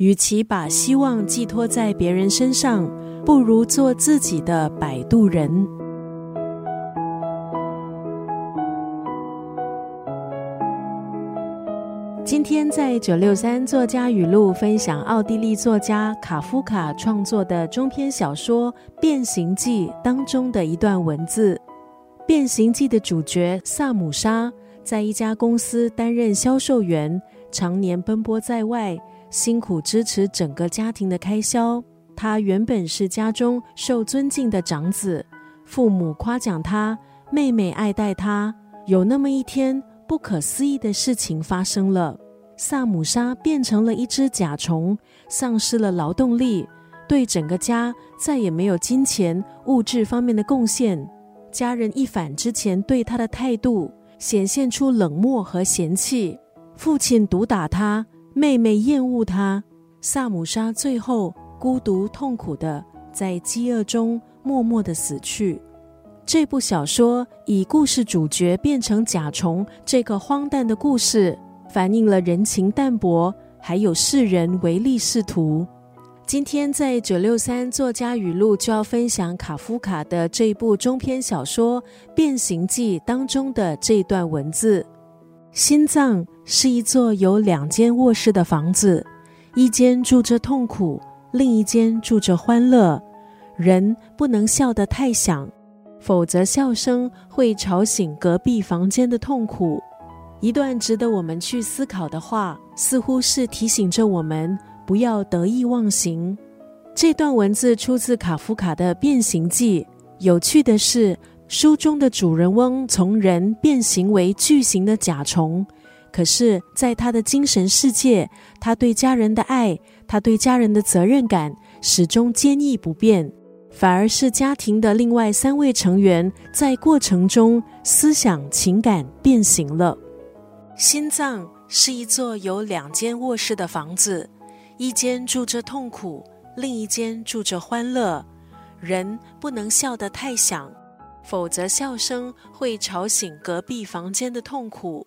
与其把希望寄托在别人身上，不如做自己的摆渡人。今天在九六三作家语录分享奥地利作家卡夫卡创作的中篇小说《变形记》当中的一段文字。《变形记》的主角萨姆莎在一家公司担任销售员，常年奔波在外。辛苦支持整个家庭的开销。他原本是家中受尊敬的长子，父母夸奖他，妹妹爱戴他。有那么一天，不可思议的事情发生了：萨姆莎变成了一只甲虫，丧失了劳动力，对整个家再也没有金钱物质方面的贡献。家人一反之前对他的态度，显现出冷漠和嫌弃。父亲毒打他。妹妹厌恶他，萨姆莎最后孤独痛苦的在饥饿中默默的死去。这部小说以故事主角变成甲虫这个荒诞的故事，反映了人情淡薄，还有世人唯利是图。今天在九六三作家语录就要分享卡夫卡的这部中篇小说《变形记》当中的这段文字：心脏。是一座有两间卧室的房子，一间住着痛苦，另一间住着欢乐。人不能笑得太响，否则笑声会吵醒隔壁房间的痛苦。一段值得我们去思考的话，似乎是提醒着我们不要得意忘形。这段文字出自卡夫卡的《变形记》。有趣的是，书中的主人翁从人变形为巨型的甲虫。可是，在他的精神世界，他对家人的爱，他对家人的责任感始终坚毅不变。反而是家庭的另外三位成员在过程中思想情感变形了。心脏是一座有两间卧室的房子，一间住着痛苦，另一间住着欢乐。人不能笑得太响，否则笑声会吵醒隔壁房间的痛苦。